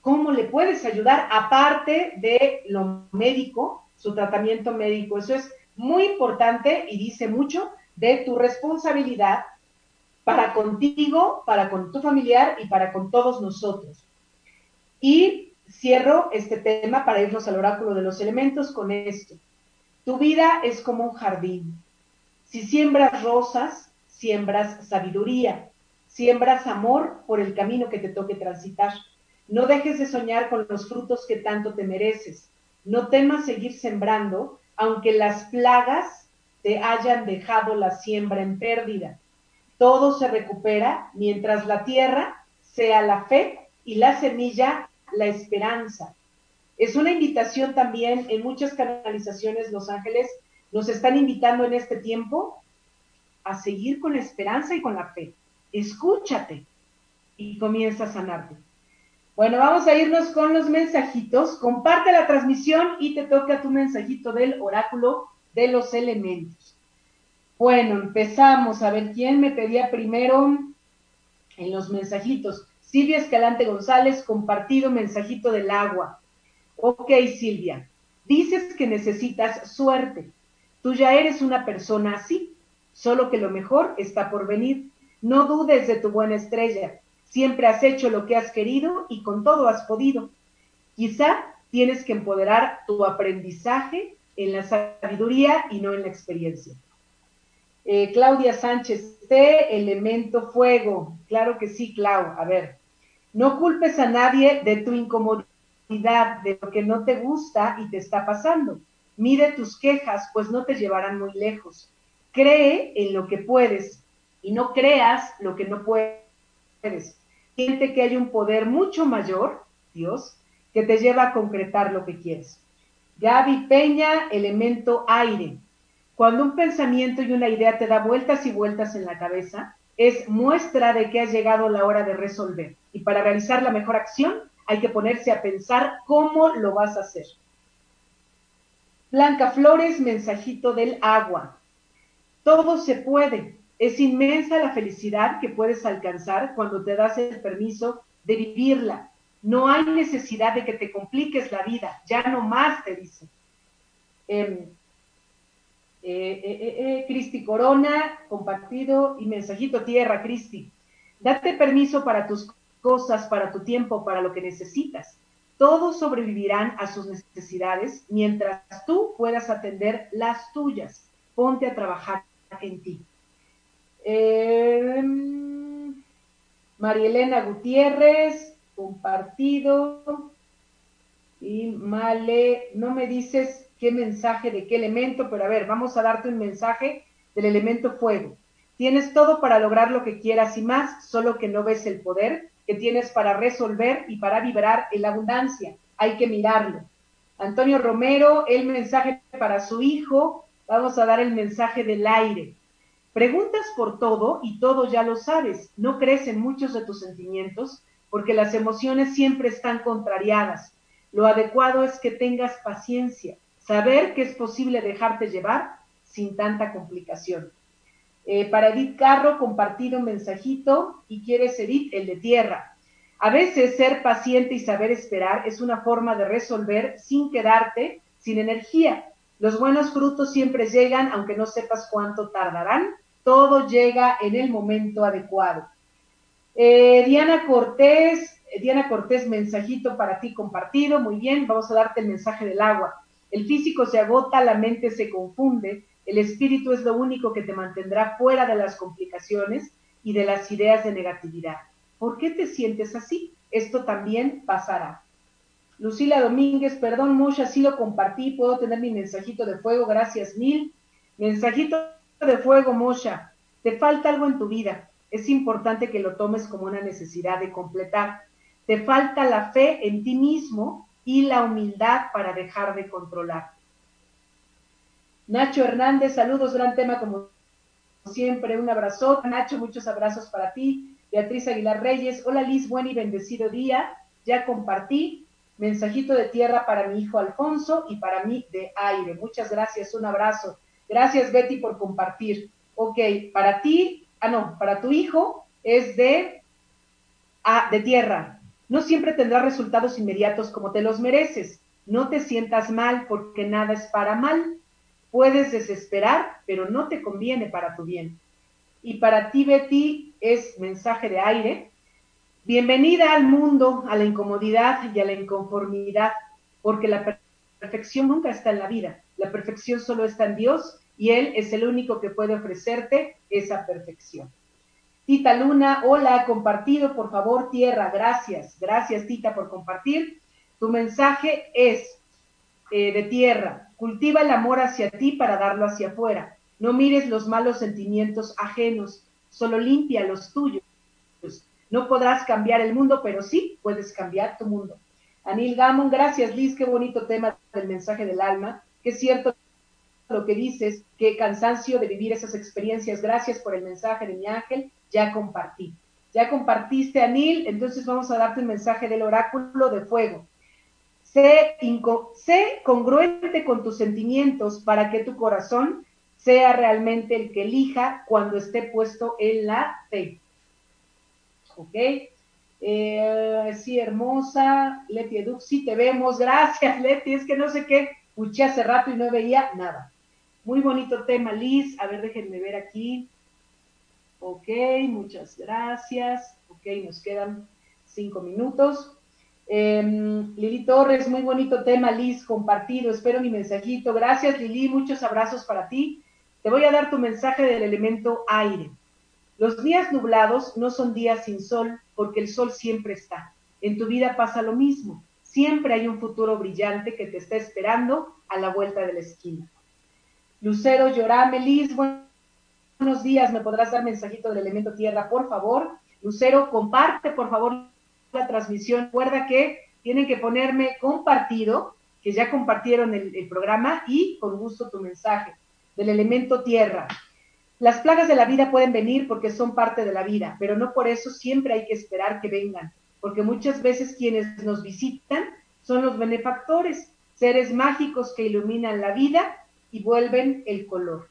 cómo le puedes ayudar aparte de lo médico, su tratamiento médico. Eso es muy importante y dice mucho de tu responsabilidad para contigo, para con tu familiar y para con todos nosotros. Y cierro este tema para irnos al oráculo de los elementos con esto. Tu vida es como un jardín. Si siembras rosas, siembras sabiduría, siembras amor por el camino que te toque transitar. No dejes de soñar con los frutos que tanto te mereces. No temas seguir sembrando, aunque las plagas te hayan dejado la siembra en pérdida todo se recupera mientras la tierra sea la fe y la semilla la esperanza. Es una invitación también en muchas canalizaciones, Los Ángeles nos están invitando en este tiempo a seguir con la esperanza y con la fe. Escúchate y comienza a sanarte. Bueno, vamos a irnos con los mensajitos. Comparte la transmisión y te toca tu mensajito del oráculo de los elementos. Bueno, empezamos a ver quién me pedía primero en los mensajitos. Silvia Escalante González, compartido mensajito del agua. Ok, Silvia, dices que necesitas suerte. Tú ya eres una persona así, solo que lo mejor está por venir. No dudes de tu buena estrella. Siempre has hecho lo que has querido y con todo has podido. Quizá tienes que empoderar tu aprendizaje en la sabiduría y no en la experiencia. Eh, Claudia Sánchez, sé elemento fuego. Claro que sí, Clau. A ver, no culpes a nadie de tu incomodidad, de lo que no te gusta y te está pasando. Mide tus quejas, pues no te llevarán muy lejos. Cree en lo que puedes y no creas lo que no puedes. Siente que hay un poder mucho mayor, Dios, que te lleva a concretar lo que quieres. Gaby Peña, elemento aire. Cuando un pensamiento y una idea te da vueltas y vueltas en la cabeza, es muestra de que ha llegado la hora de resolver. Y para realizar la mejor acción hay que ponerse a pensar cómo lo vas a hacer. Blanca Flores, mensajito del agua. Todo se puede. Es inmensa la felicidad que puedes alcanzar cuando te das el permiso de vivirla. No hay necesidad de que te compliques la vida, ya no más, te dice. Em, eh, eh, eh, Cristi Corona, compartido y mensajito tierra, Cristi. Date permiso para tus cosas, para tu tiempo, para lo que necesitas. Todos sobrevivirán a sus necesidades mientras tú puedas atender las tuyas. Ponte a trabajar en ti. María Elena Gutiérrez, compartido. Y Male, no me dices qué mensaje de qué elemento, pero a ver, vamos a darte un mensaje del elemento fuego. Tienes todo para lograr lo que quieras y más, solo que no ves el poder que tienes para resolver y para vibrar en la abundancia. Hay que mirarlo. Antonio Romero, el mensaje para su hijo. Vamos a dar el mensaje del aire. Preguntas por todo y todo ya lo sabes. No crees en muchos de tus sentimientos porque las emociones siempre están contrariadas. Lo adecuado es que tengas paciencia saber que es posible dejarte llevar sin tanta complicación. Eh, para Edith Carro, compartido un mensajito y quieres, Edith, el de tierra. A veces ser paciente y saber esperar es una forma de resolver sin quedarte sin energía. Los buenos frutos siempre llegan, aunque no sepas cuánto tardarán. Todo llega en el momento adecuado. Eh, Diana Cortés, Diana Cortés, mensajito para ti compartido. Muy bien, vamos a darte el mensaje del agua. El físico se agota, la mente se confunde, el espíritu es lo único que te mantendrá fuera de las complicaciones y de las ideas de negatividad. ¿Por qué te sientes así? Esto también pasará. Lucila Domínguez, perdón, Mosha, sí lo compartí, puedo tener mi mensajito de fuego, gracias mil. Mensajito de fuego, Mosha, te falta algo en tu vida. Es importante que lo tomes como una necesidad de completar. Te falta la fe en ti mismo y la humildad para dejar de controlar. Nacho Hernández, saludos, gran tema como siempre, un abrazo. Nacho, muchos abrazos para ti. Beatriz Aguilar Reyes, hola Liz, buen y bendecido día. Ya compartí mensajito de tierra para mi hijo Alfonso y para mí de aire. Muchas gracias, un abrazo. Gracias Betty por compartir. Ok, para ti, ah no, para tu hijo es de, ah, de tierra, no siempre tendrás resultados inmediatos como te los mereces. No te sientas mal porque nada es para mal. Puedes desesperar, pero no te conviene para tu bien. Y para ti, Betty, es mensaje de aire. Bienvenida al mundo, a la incomodidad y a la inconformidad, porque la perfección nunca está en la vida. La perfección solo está en Dios y Él es el único que puede ofrecerte esa perfección. Tita Luna, hola, compartido, por favor, tierra, gracias, gracias Tita por compartir. Tu mensaje es eh, de tierra, cultiva el amor hacia ti para darlo hacia afuera. No mires los malos sentimientos ajenos, solo limpia los tuyos. No podrás cambiar el mundo, pero sí puedes cambiar tu mundo. Anil Gamon, gracias Liz, qué bonito tema del mensaje del alma, es cierto lo que dices, qué cansancio de vivir esas experiencias. Gracias por el mensaje de mi ángel ya compartí. Ya compartiste, Anil, entonces vamos a darte un mensaje del oráculo de fuego. Sé, sé congruente con tus sentimientos para que tu corazón sea realmente el que elija cuando esté puesto en la fe. ¿Ok? Eh, sí, hermosa. Leti Edux, sí te vemos. Gracias, Leti. Es que no sé qué. Escuché hace rato y no veía nada. Muy bonito tema, Liz. A ver, déjenme ver aquí. Ok, muchas gracias. Ok, nos quedan cinco minutos. Em, Lili Torres, muy bonito tema, Liz, compartido. Espero mi mensajito. Gracias, Lili. Muchos abrazos para ti. Te voy a dar tu mensaje del elemento aire. Los días nublados no son días sin sol porque el sol siempre está. En tu vida pasa lo mismo. Siempre hay un futuro brillante que te está esperando a la vuelta de la esquina. Lucero Llorame, Liz, buenos días. ¿Me podrás dar mensajito del elemento tierra, por favor? Lucero, comparte, por favor, la transmisión. Recuerda que tienen que ponerme compartido, que ya compartieron el, el programa, y con gusto tu mensaje del elemento tierra. Las plagas de la vida pueden venir porque son parte de la vida, pero no por eso siempre hay que esperar que vengan, porque muchas veces quienes nos visitan son los benefactores, seres mágicos que iluminan la vida y vuelven el color.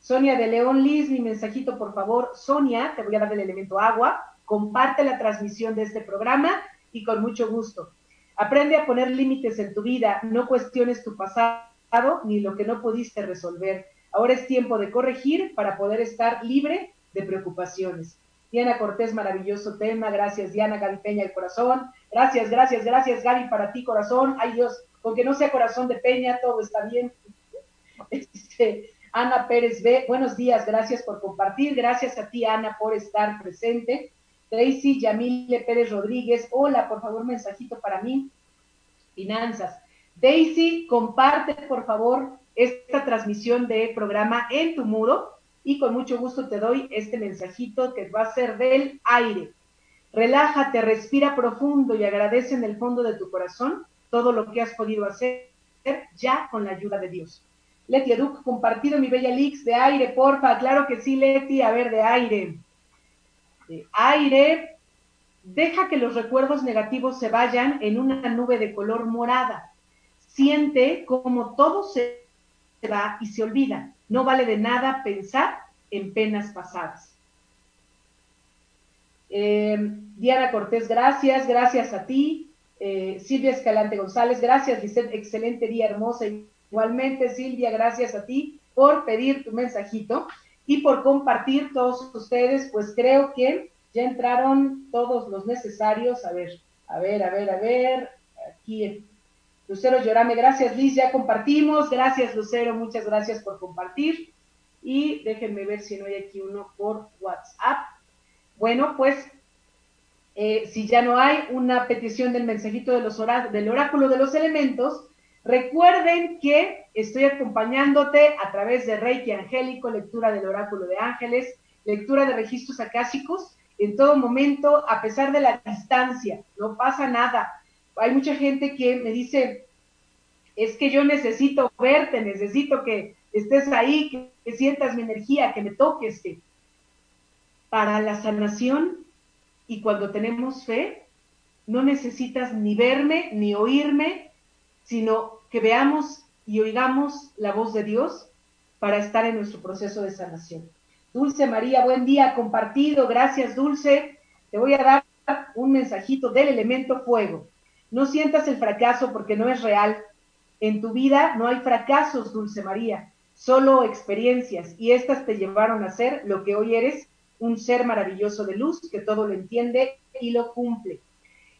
Sonia de León Liz, mi mensajito por favor. Sonia, te voy a dar el elemento agua, comparte la transmisión de este programa y con mucho gusto. Aprende a poner límites en tu vida, no cuestiones tu pasado ni lo que no pudiste resolver. Ahora es tiempo de corregir para poder estar libre de preocupaciones. Diana Cortés, maravilloso tema. Gracias, Diana Gaby Peña, el corazón. Gracias, gracias, gracias, Gaby, para ti, corazón. Ay, Dios, aunque no sea corazón de Peña, todo está bien. Este, Ana Pérez B, buenos días, gracias por compartir. Gracias a ti, Ana, por estar presente. Daisy Yamile Pérez Rodríguez, hola, por favor, mensajito para mí. Finanzas. Daisy, comparte, por favor, esta transmisión de programa en tu muro y con mucho gusto te doy este mensajito que va a ser del aire. Relájate, respira profundo y agradece en el fondo de tu corazón todo lo que has podido hacer ya con la ayuda de Dios. Leti Educ, compartido mi bella Lix de aire, porfa. Claro que sí, Leti, a ver, de aire. De aire, deja que los recuerdos negativos se vayan en una nube de color morada. Siente como todo se va y se olvida. No vale de nada pensar en penas pasadas. Eh, Diana Cortés, gracias, gracias a ti. Eh, Silvia Escalante González, gracias, Lisette, excelente día, hermosa. Igualmente, Silvia, gracias a ti por pedir tu mensajito y por compartir todos ustedes, pues creo que ya entraron todos los necesarios. A ver, a ver, a ver, a ver, aquí Lucero Llorame, gracias Liz, ya compartimos. Gracias Lucero, muchas gracias por compartir. Y déjenme ver si no hay aquí uno por WhatsApp. Bueno, pues eh, si ya no hay una petición del mensajito de los del oráculo de los elementos, recuerden que estoy acompañándote a través de Reiki Angélico, lectura del oráculo de ángeles, lectura de registros acásicos, en todo momento, a pesar de la distancia, no pasa nada hay mucha gente que me dice, es que yo necesito verte, necesito que estés ahí, que, sientas mi energía, que me toques. Que... Para la sanación y cuando tenemos fe, no necesitas ni verme ni oírme, sino que veamos y oigamos la voz de Dios para estar en nuestro proceso de sanación. Dulce María, buen día compartido, gracias Dulce. Te voy a dar un mensajito del elemento fuego. No sientas el fracaso porque no es real. En tu vida no hay fracasos, Dulce María, solo experiencias y estas te llevaron a ser lo que hoy eres, un ser maravilloso de luz que todo lo entiende y lo cumple.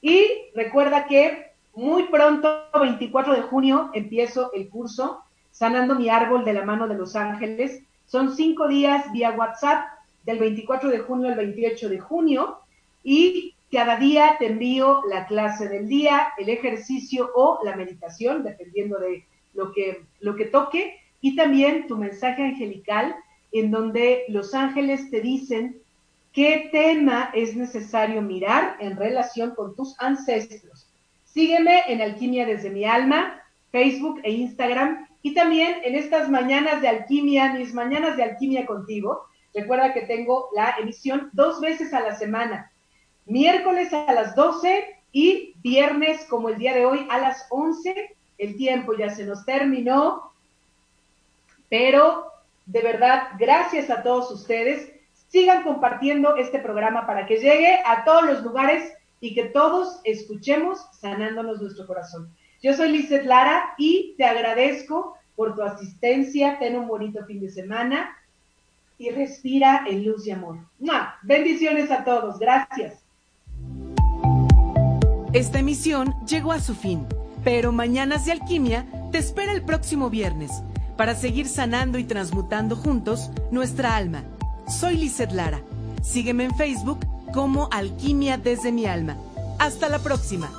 Y recuerda que muy pronto, 24 de junio, empiezo el curso Sanando mi árbol de la mano de los ángeles. Son cinco días vía WhatsApp del 24 de junio al 28 de junio y cada día te envío la clase del día, el ejercicio o la meditación, dependiendo de lo que, lo que toque, y también tu mensaje angelical, en donde los ángeles te dicen qué tema es necesario mirar en relación con tus ancestros. Sígueme en Alquimia desde mi alma, Facebook e Instagram, y también en estas mañanas de alquimia, mis mañanas de alquimia contigo. Recuerda que tengo la emisión dos veces a la semana miércoles a las 12 y viernes como el día de hoy a las 11. El tiempo ya se nos terminó, pero de verdad, gracias a todos ustedes. Sigan compartiendo este programa para que llegue a todos los lugares y que todos escuchemos sanándonos nuestro corazón. Yo soy Lizeth Lara y te agradezco por tu asistencia. Ten un bonito fin de semana y respira en luz y amor. Bendiciones a todos. Gracias. Esta emisión llegó a su fin, pero Mañanas de Alquimia te espera el próximo viernes para seguir sanando y transmutando juntos nuestra alma. Soy Lizeth Lara. Sígueme en Facebook como Alquimia desde mi alma. Hasta la próxima.